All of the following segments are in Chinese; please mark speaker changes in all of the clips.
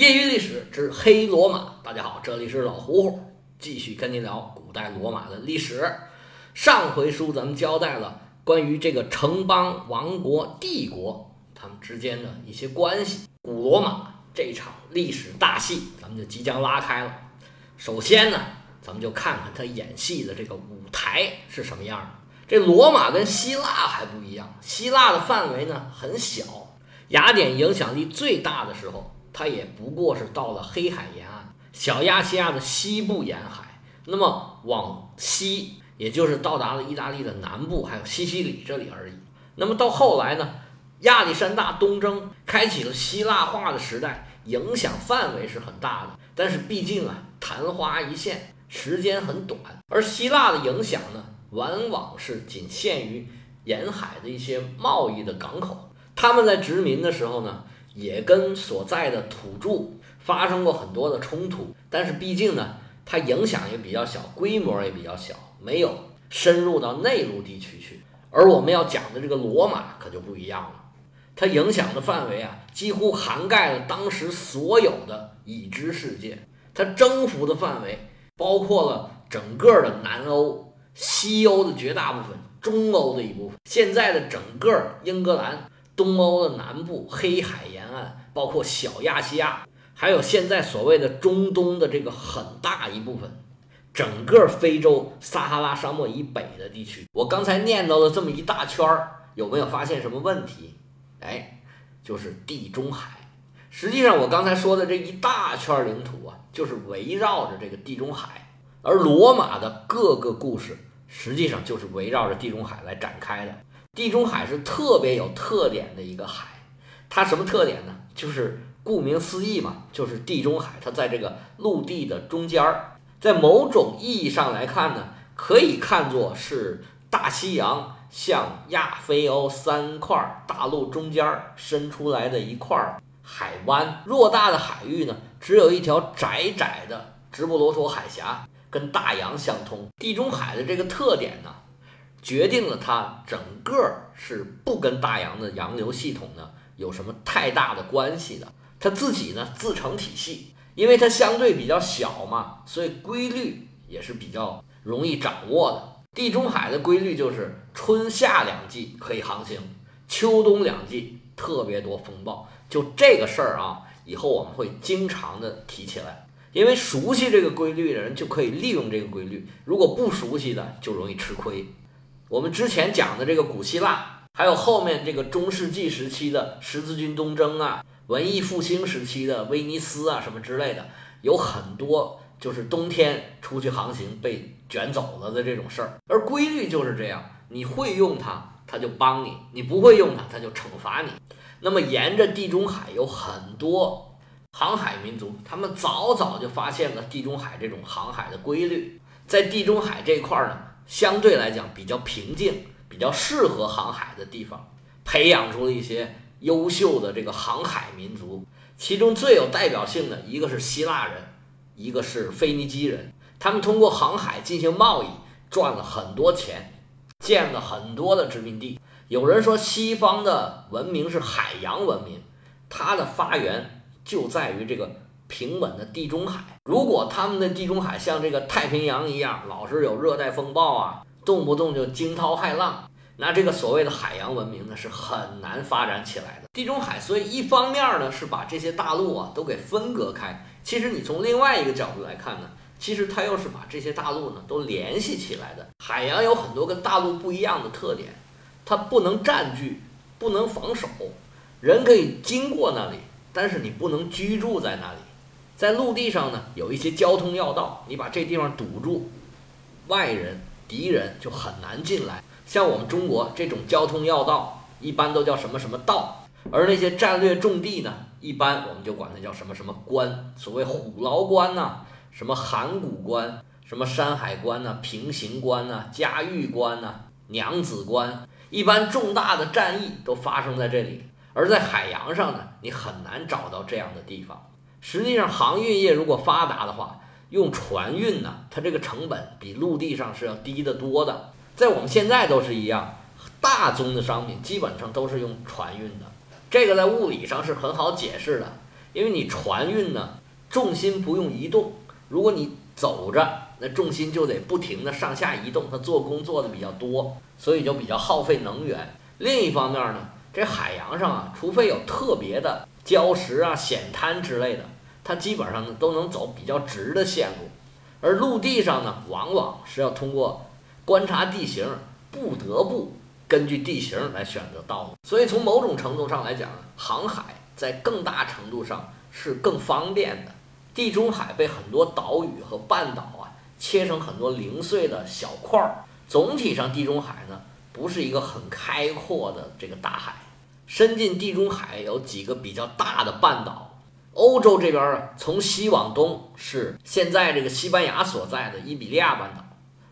Speaker 1: 业余历史之黑罗马，大家好，这里是老胡胡，继续跟您聊古代罗马的历史。上回书咱们交代了关于这个城邦、王国、帝国他们之间的一些关系。古罗马这场历史大戏，咱们就即将拉开了。首先呢，咱们就看看他演戏的这个舞台是什么样的。这罗马跟希腊还不一样，希腊的范围呢很小，雅典影响力最大的时候。它也不过是到了黑海沿岸，小亚细亚的西部沿海，那么往西，也就是到达了意大利的南部，还有西西里这里而已。那么到后来呢，亚历山大东征开启了希腊化的时代，影响范围是很大的。但是毕竟啊，昙花一现，时间很短。而希腊的影响呢，往往是仅限于沿海的一些贸易的港口。他们在殖民的时候呢。也跟所在的土著发生过很多的冲突，但是毕竟呢，它影响也比较小，规模也比较小，没有深入到内陆地区去。而我们要讲的这个罗马可就不一样了，它影响的范围啊，几乎涵盖了当时所有的已知世界，它征服的范围包括了整个的南欧、西欧的绝大部分、中欧的一部分，现在的整个英格兰。东欧的南部、黑海沿岸，包括小亚细亚，还有现在所谓的中东的这个很大一部分，整个非洲撒哈拉沙漠以北的地区，我刚才念叨了这么一大圈儿，有没有发现什么问题？哎，就是地中海。实际上，我刚才说的这一大圈领土啊，就是围绕着这个地中海，而罗马的各个故事，实际上就是围绕着地中海来展开的。地中海是特别有特点的一个海，它什么特点呢？就是顾名思义嘛，就是地中海，它在这个陆地的中间儿，在某种意义上来看呢，可以看作是大西洋向亚非欧三块大陆中间伸出来的一块海湾。偌大的海域呢，只有一条窄窄的直布罗陀海峡跟大洋相通。地中海的这个特点呢？决定了它整个是不跟大洋的洋流系统呢有什么太大的关系的，它自己呢自成体系，因为它相对比较小嘛，所以规律也是比较容易掌握的。地中海的规律就是春夏两季可以航行，秋冬两季特别多风暴。就这个事儿啊，以后我们会经常的提起来，因为熟悉这个规律的人就可以利用这个规律，如果不熟悉的就容易吃亏。我们之前讲的这个古希腊，还有后面这个中世纪时期的十字军东征啊，文艺复兴时期的威尼斯啊什么之类的，有很多就是冬天出去航行被卷走了的这种事儿。而规律就是这样，你会用它，它就帮你；你不会用它，它就惩罚你。那么沿着地中海有很多航海民族，他们早早就发现了地中海这种航海的规律，在地中海这块儿呢。相对来讲比较平静、比较适合航海的地方，培养出了一些优秀的这个航海民族。其中最有代表性的一个是希腊人，一个是腓尼基人。他们通过航海进行贸易，赚了很多钱，建了很多的殖民地。有人说西方的文明是海洋文明，它的发源就在于这个。平稳的地中海，如果他们的地中海像这个太平洋一样，老是有热带风暴啊，动不动就惊涛骇浪，那这个所谓的海洋文明呢是很难发展起来的。地中海，所以一方面呢是把这些大陆啊都给分隔开，其实你从另外一个角度来看呢，其实它又是把这些大陆呢都联系起来的。海洋有很多跟大陆不一样的特点，它不能占据，不能防守，人可以经过那里，但是你不能居住在那里。在陆地上呢，有一些交通要道，你把这地方堵住，外人、敌人就很难进来。像我们中国这种交通要道，一般都叫什么什么道，而那些战略重地呢，一般我们就管它叫什么什么关。所谓虎牢关呐，什么函谷关，什么山海关呐，平型关呐，嘉峪关呐，娘子关，一般重大的战役都发生在这里。而在海洋上呢，你很难找到这样的地方。实际上，航运业如果发达的话，用船运呢，它这个成本比陆地上是要低得多的。在我们现在都是一样，大宗的商品基本上都是用船运的。这个在物理上是很好解释的，因为你船运呢，重心不用移动，如果你走着，那重心就得不停的上下移动，它做工做的比较多，所以就比较耗费能源。另一方面呢，这海洋上啊，除非有特别的礁石啊、险滩之类的，它基本上呢都能走比较直的线路，而陆地上呢，往往是要通过观察地形，不得不根据地形来选择道路。所以从某种程度上来讲，航海。在更大程度上是更方便的。地中海被很多岛屿和半岛啊切成很多零碎的小块儿。总体上，地中海呢不是一个很开阔的这个大海。伸进地中海有几个比较大的半岛。欧洲这边啊，从西往东是现在这个西班牙所在的伊比利亚半岛。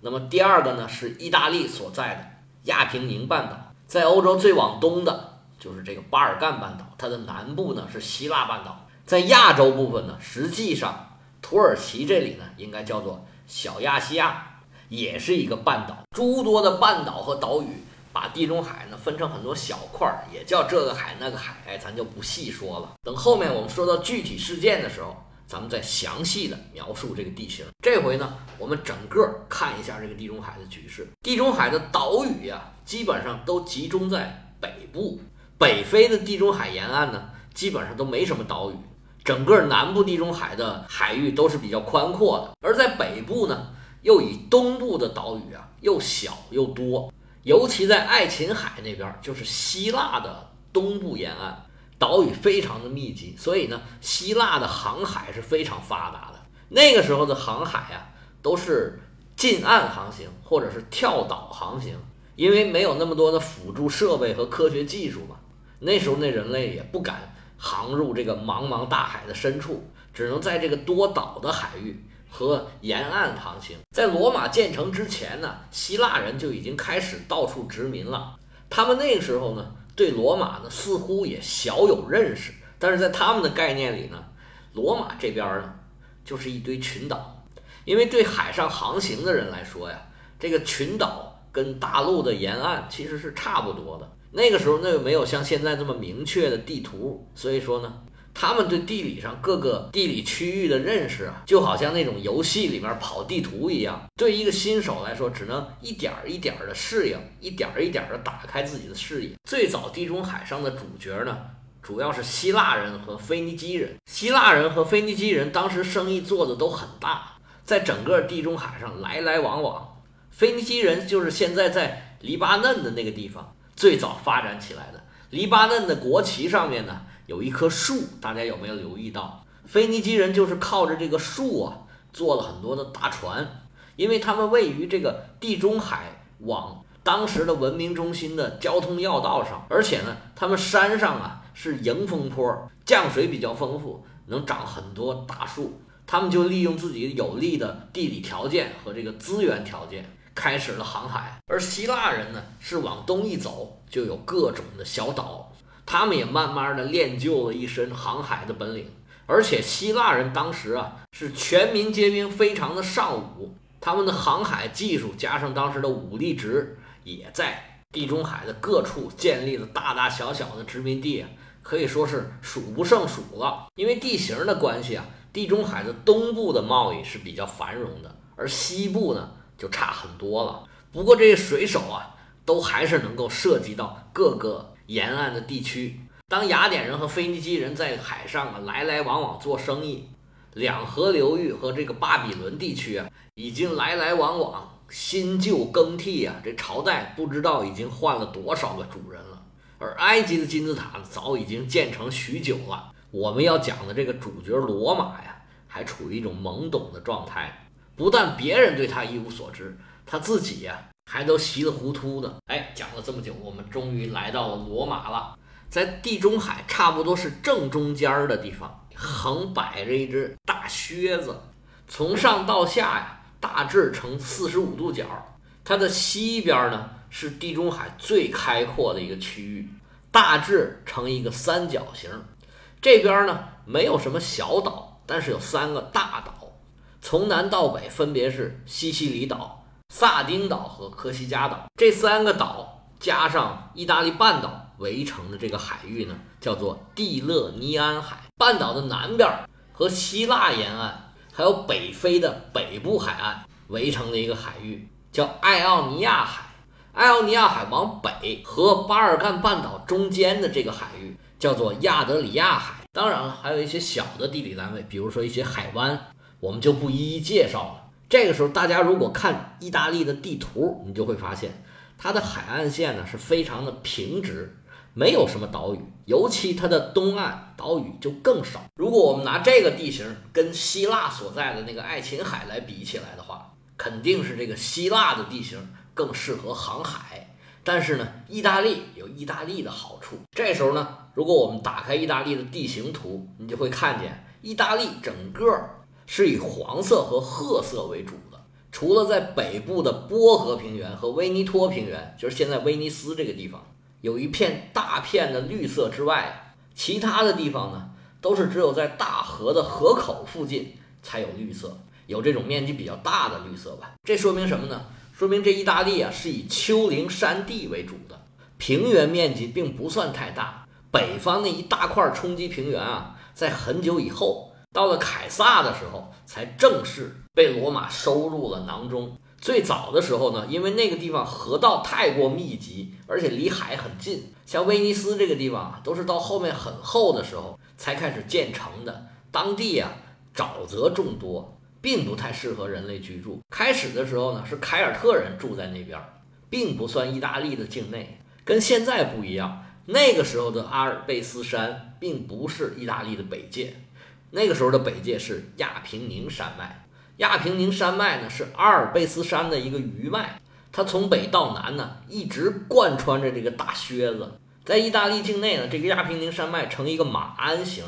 Speaker 1: 那么第二个呢是意大利所在的亚平宁半岛。在欧洲最往东的。就是这个巴尔干半岛，它的南部呢是希腊半岛，在亚洲部分呢，实际上土耳其这里呢应该叫做小亚细亚，也是一个半岛。诸多的半岛和岛屿把地中海呢分成很多小块儿，也叫这个海那个海，哎，咱就不细说了。等后面我们说到具体事件的时候，咱们再详细的描述这个地形。这回呢，我们整个看一下这个地中海的局势。地中海的岛屿呀，基本上都集中在北部。北非的地中海沿岸呢，基本上都没什么岛屿，整个南部地中海的海域都是比较宽阔的，而在北部呢，又以东部的岛屿啊又小又多，尤其在爱琴海那边，就是希腊的东部沿岸，岛屿非常的密集，所以呢，希腊的航海是非常发达的。那个时候的航海啊，都是近岸航行或者是跳岛航行，因为没有那么多的辅助设备和科学技术嘛。那时候那人类也不敢航入这个茫茫大海的深处，只能在这个多岛的海域和沿岸航行。在罗马建成之前呢，希腊人就已经开始到处殖民了。他们那个时候呢，对罗马呢似乎也小有认识，但是在他们的概念里呢，罗马这边呢就是一堆群岛，因为对海上航行的人来说呀，这个群岛跟大陆的沿岸其实是差不多的。那个时候，那又没有像现在这么明确的地图，所以说呢，他们对地理上各个地理区域的认识啊，就好像那种游戏里面跑地图一样。对一个新手来说，只能一点儿一点儿的适应，一点儿一点儿的打开自己的视野。最早地中海上的主角呢，主要是希腊人和腓尼基人。希腊人和腓尼基人当时生意做的都很大，在整个地中海上来来往往。腓尼基人就是现在在黎巴嫩的那个地方。最早发展起来的黎巴嫩的国旗上面呢有一棵树，大家有没有留意到？腓尼基人就是靠着这个树啊做了很多的大船，因为他们位于这个地中海往当时的文明中心的交通要道上，而且呢，他们山上啊是迎风坡，降水比较丰富，能长很多大树，他们就利用自己有利的地理条件和这个资源条件。开始了航海，而希腊人呢是往东一走就有各种的小岛，他们也慢慢的练就了一身航海的本领。而且希腊人当时啊是全民皆兵，非常的尚武，他们的航海技术加上当时的武力值，也在地中海的各处建立了大大小小的殖民地，可以说是数不胜数了。因为地形的关系啊，地中海的东部的贸易是比较繁荣的，而西部呢。就差很多了。不过这些水手啊，都还是能够涉及到各个沿岸的地区。当雅典人和腓尼基人在海上啊来来往往做生意，两河流域和这个巴比伦地区啊，已经来来往往，新旧更替啊，这朝代不知道已经换了多少个主人了。而埃及的金字塔早已经建成许久了。我们要讲的这个主角罗马呀，还处于一种懵懂的状态。不但别人对他一无所知，他自己呀还都稀里糊涂的。哎，讲了这么久，我们终于来到了罗马了。在地中海差不多是正中间儿的地方，横摆着一只大靴子，从上到下呀大致呈四十五度角。它的西边呢是地中海最开阔的一个区域，大致呈一个三角形。这边呢没有什么小岛，但是有三个大岛。从南到北分别是西西里岛、萨丁岛和科西嘉岛这三个岛，加上意大利半岛围成的这个海域呢，叫做蒂勒尼安海。半岛的南边和希腊沿岸，还有北非的北部海岸围成的一个海域，叫爱奥尼亚海。爱奥尼亚海往北和巴尔干半岛中间的这个海域叫做亚德里亚海。当然了，还有一些小的地理单位，比如说一些海湾，我们就不一一介绍了。这个时候，大家如果看意大利的地图，你就会发现它的海岸线呢是非常的平直，没有什么岛屿，尤其它的东岸岛屿就更少。如果我们拿这个地形跟希腊所在的那个爱琴海来比起来的话，肯定是这个希腊的地形。更适合航海，但是呢，意大利有意大利的好处。这时候呢，如果我们打开意大利的地形图，你就会看见意大利整个是以黄色和褐色为主的。除了在北部的波河平原和威尼托平原，就是现在威尼斯这个地方有一片大片的绿色之外，其他的地方呢，都是只有在大河的河口附近才有绿色，有这种面积比较大的绿色吧。这说明什么呢？说明这意大利啊是以丘陵山地为主的，平原面积并不算太大。北方那一大块冲积平原啊，在很久以后，到了凯撒的时候，才正式被罗马收入了囊中。最早的时候呢，因为那个地方河道太过密集，而且离海很近，像威尼斯这个地方啊，都是到后面很厚的时候才开始建成的。当地啊，沼泽众多。并不太适合人类居住。开始的时候呢，是凯尔特人住在那边，并不算意大利的境内。跟现在不一样，那个时候的阿尔卑斯山并不是意大利的北界，那个时候的北界是亚平宁山脉。亚平宁山脉呢是阿尔卑斯山的一个余脉，它从北到南呢一直贯穿着这个大靴子。在意大利境内呢，这个亚平宁山脉呈一个马鞍形，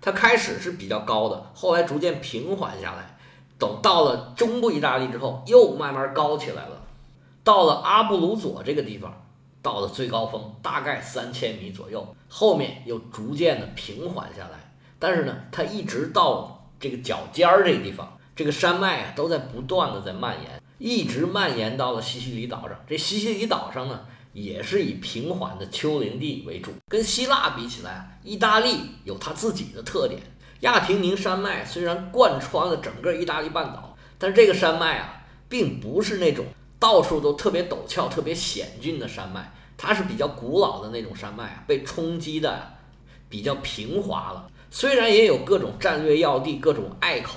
Speaker 1: 它开始是比较高的，后来逐渐平缓下来。等到了中部意大利之后，又慢慢高起来了。到了阿布鲁佐这个地方，到了最高峰，大概三千米左右，后面又逐渐的平缓下来。但是呢，它一直到这个脚尖儿这个地方，这个山脉啊都在不断的在蔓延，一直蔓延到了西西里岛上。这西西里岛上呢，也是以平缓的丘陵地为主。跟希腊比起来，意大利有它自己的特点。亚平宁山脉虽然贯穿了整个意大利半岛，但是这个山脉啊，并不是那种到处都特别陡峭、特别险峻的山脉，它是比较古老的那种山脉啊，被冲击的比较平滑了。虽然也有各种战略要地、各种隘口，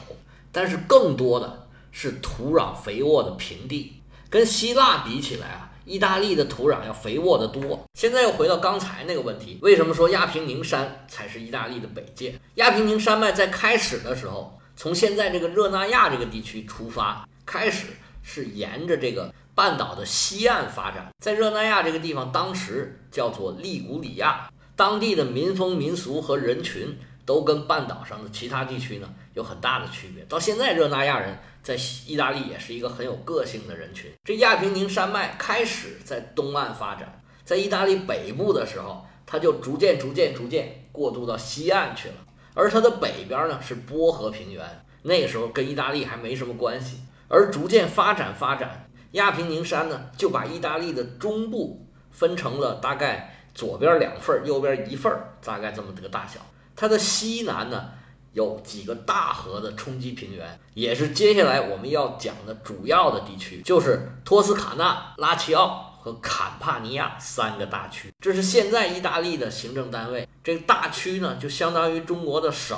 Speaker 1: 但是更多的是土壤肥沃的平地。跟希腊比起来啊。意大利的土壤要肥沃得多。现在又回到刚才那个问题，为什么说亚平宁山才是意大利的北界？亚平宁山脉在开始的时候，从现在这个热那亚这个地区出发，开始是沿着这个半岛的西岸发展。在热那亚这个地方，当时叫做利古里亚，当地的民风民俗和人群都跟半岛上的其他地区呢有很大的区别。到现在，热那亚人。在意大利也是一个很有个性的人群。这亚平宁山脉开始在东岸发展，在意大利北部的时候，它就逐渐、逐渐、逐渐过渡到西岸去了。而它的北边呢是波河平原，那个时候跟意大利还没什么关系。而逐渐发展发展，亚平宁山呢就把意大利的中部分成了大概左边两份，右边一份，大概这么个大小。它的西南呢。有几个大河的冲积平原，也是接下来我们要讲的主要的地区，就是托斯卡纳、拉齐奥和坎帕尼亚三个大区。这是现在意大利的行政单位。这个大区呢，就相当于中国的省，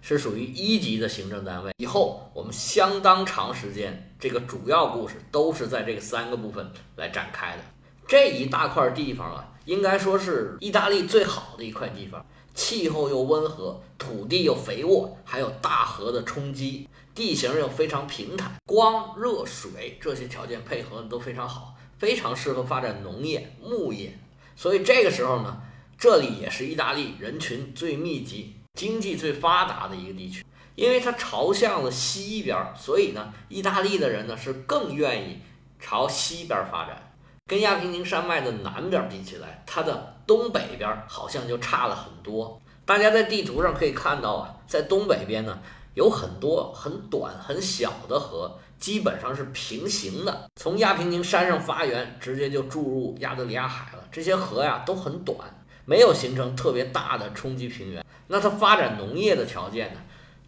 Speaker 1: 是属于一级的行政单位。以后我们相当长时间，这个主要故事都是在这个三个部分来展开的。这一大块地方啊，应该说是意大利最好的一块地方。气候又温和，土地又肥沃，还有大河的冲击，地形又非常平坦，光、热、水这些条件配合的都非常好，非常适合发展农业、牧业。所以这个时候呢，这里也是意大利人群最密集、经济最发达的一个地区。因为它朝向了西边，所以呢，意大利的人呢是更愿意朝西边发展。跟亚平宁山脉的南边比起来，它的东北边好像就差了很多。大家在地图上可以看到啊，在东北边呢，有很多很短很小的河，基本上是平行的，从亚平宁山上发源，直接就注入亚得里亚海了。这些河呀都很短，没有形成特别大的冲积平原。那它发展农业的条件呢，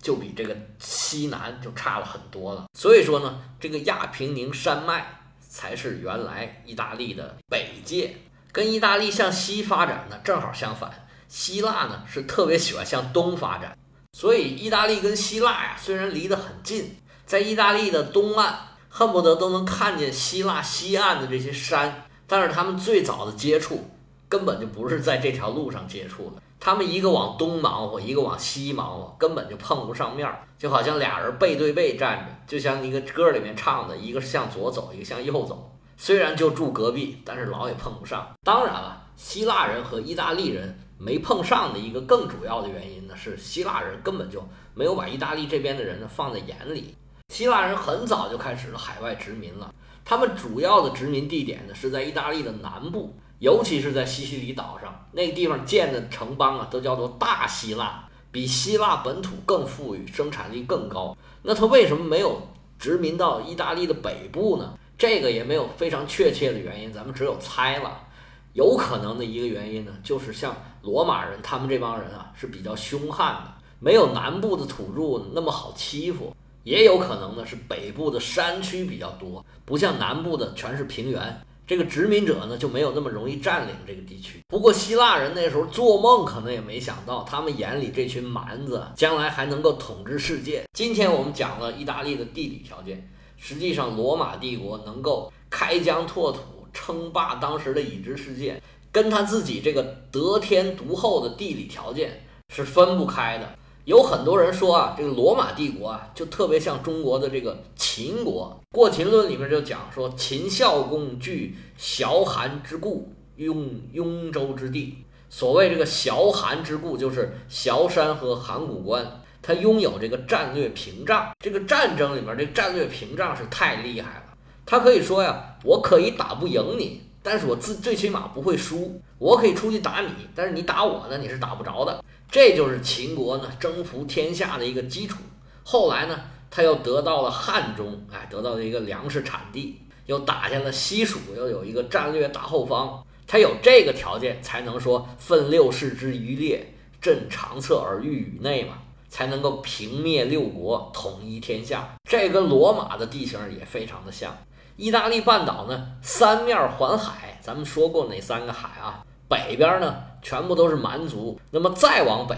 Speaker 1: 就比这个西南就差了很多了。所以说呢，这个亚平宁山脉才是原来意大利的北界，跟意大利向西发展呢正好相反。希腊呢是特别喜欢向东发展，所以意大利跟希腊呀虽然离得很近，在意大利的东岸恨不得都能看见希腊西岸的这些山，但是他们最早的接触根本就不是在这条路上接触的，他们一个往东忙活，一个往西忙活，根本就碰不上面儿，就好像俩人背对背站着，就像一个歌里面唱的，一个是向左走，一个向右走，虽然就住隔壁，但是老也碰不上。当然了，希腊人和意大利人。没碰上的一个更主要的原因呢，是希腊人根本就没有把意大利这边的人呢放在眼里。希腊人很早就开始了海外殖民了，他们主要的殖民地点呢是在意大利的南部，尤其是在西西里岛上，那个地方建的城邦啊都叫做大希腊，比希腊本土更富裕，生产力更高。那他为什么没有殖民到意大利的北部呢？这个也没有非常确切的原因，咱们只有猜了。有可能的一个原因呢，就是像罗马人他们这帮人啊是比较凶悍的，没有南部的土著那么好欺负。也有可能呢是北部的山区比较多，不像南部的全是平原，这个殖民者呢就没有那么容易占领这个地区。不过希腊人那时候做梦可能也没想到，他们眼里这群蛮子将来还能够统治世界。今天我们讲了意大利的地理条件，实际上罗马帝国能够开疆拓土。称霸当时的已知世界，跟他自己这个得天独厚的地理条件是分不开的。有很多人说啊，这个罗马帝国啊，就特别像中国的这个秦国。《过秦论》里面就讲说，秦孝公据崤函之固，拥雍州之地。所谓这个崤函之固，就是崤山和函谷关，他拥有这个战略屏障。这个战争里面，这战略屏障是太厉害了。他可以说呀，我可以打不赢你，但是我自最起码不会输。我可以出去打你，但是你打我呢，你是打不着的。这就是秦国呢征服天下的一个基础。后来呢，他又得到了汉中，哎，得到了一个粮食产地，又打下了西蜀，又有一个战略大后方。他有这个条件，才能说奋六世之余烈，振长策而御宇内嘛。才能够平灭六国，统一天下。这跟罗马的地形也非常的像。意大利半岛呢，三面环海，咱们说过哪三个海啊？北边呢，全部都是蛮族。那么再往北，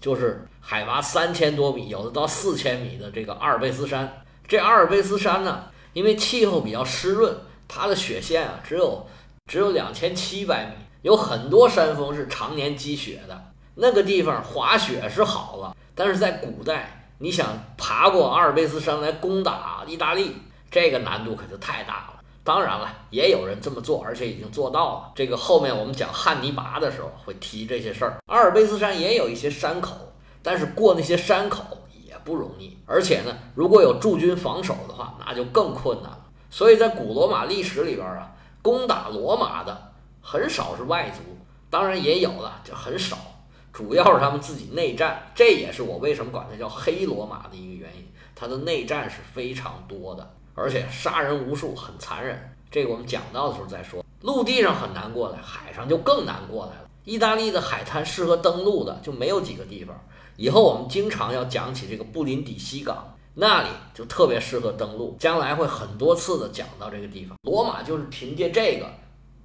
Speaker 1: 就是海拔三千多米，有的到四千米的这个阿尔卑斯山。这阿尔卑斯山呢，因为气候比较湿润，它的雪线啊，只有只有两千七百米，有很多山峰是常年积雪的。那个地方滑雪是好了，但是在古代，你想爬过阿尔卑斯山来攻打意大利？这个难度可就太大了。当然了，也有人这么做，而且已经做到了。这个后面我们讲汉尼拔的时候会提这些事儿。阿尔卑斯山也有一些山口，但是过那些山口也不容易。而且呢，如果有驻军防守的话，那就更困难了。所以在古罗马历史里边啊，攻打罗马的很少是外族，当然也有了，就很少。主要是他们自己内战，这也是我为什么管它叫黑罗马的一个原因。它的内战是非常多的。而且杀人无数，很残忍。这个我们讲到的时候再说。陆地上很难过来，海上就更难过来了。意大利的海滩适合登陆的就没有几个地方。以后我们经常要讲起这个布林迪西港，那里就特别适合登陆。将来会很多次的讲到这个地方。罗马就是凭借这个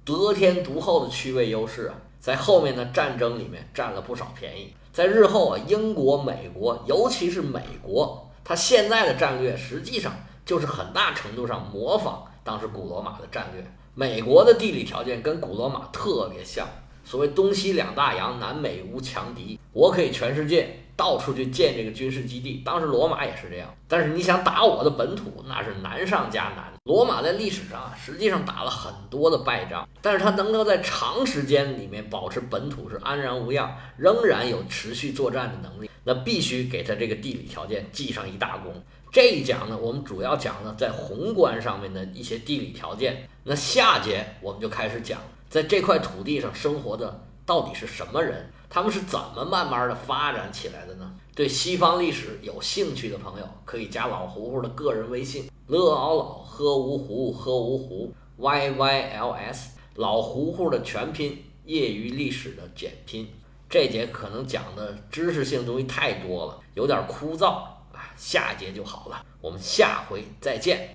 Speaker 1: 得天独厚的区位优势啊，在后面的战争里面占了不少便宜。在日后啊，英国、美国，尤其是美国，它现在的战略实际上。就是很大程度上模仿当时古罗马的战略。美国的地理条件跟古罗马特别像，所谓东西两大洋，南北无强敌，我可以全世界到处去建这个军事基地。当时罗马也是这样，但是你想打我的本土，那是难上加难。罗马在历史上啊实际上打了很多的败仗，但是他能够在长时间里面保持本土是安然无恙，仍然有持续作战的能力，那必须给他这个地理条件记上一大功。这一讲呢，我们主要讲呢在宏观上面的一些地理条件。那下节我们就开始讲，在这块土地上生活的到底是什么人，他们是怎么慢慢的发展起来的呢？对西方历史有兴趣的朋友，可以加老胡胡的个人微信：乐熬老喝芜湖喝芜湖 y y l s，老胡胡的全拼业余历史的简拼。这节可能讲的知识性东西太多了，有点枯燥啊，下节就好了。我们下回再见。